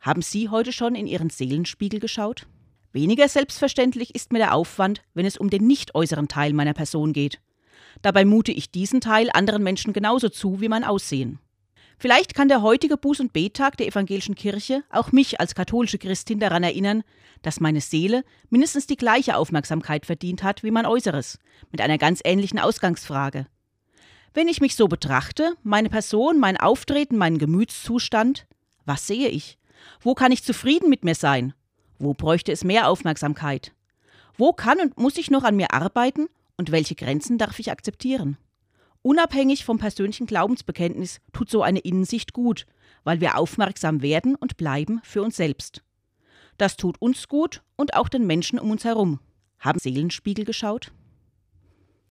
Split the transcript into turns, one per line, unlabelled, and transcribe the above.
Haben Sie heute schon in Ihren Seelenspiegel geschaut? Weniger selbstverständlich ist mir der Aufwand, wenn es um den nicht äußeren Teil meiner Person geht. Dabei mute ich diesen Teil anderen Menschen genauso zu wie mein Aussehen. Vielleicht kann der heutige Buß- und Bettag der evangelischen Kirche auch mich als katholische Christin daran erinnern, dass meine Seele mindestens die gleiche Aufmerksamkeit verdient hat wie mein Äußeres, mit einer ganz ähnlichen Ausgangsfrage. Wenn ich mich so betrachte, meine Person, mein Auftreten, meinen Gemütszustand, was sehe ich? Wo kann ich zufrieden mit mir sein? Wo bräuchte es mehr Aufmerksamkeit? Wo kann und muss ich noch an mir arbeiten und welche Grenzen darf ich akzeptieren? Unabhängig vom persönlichen Glaubensbekenntnis tut so eine Innensicht gut, weil wir aufmerksam werden und bleiben für uns selbst. Das tut uns gut und auch den Menschen um uns herum. Haben Seelenspiegel geschaut?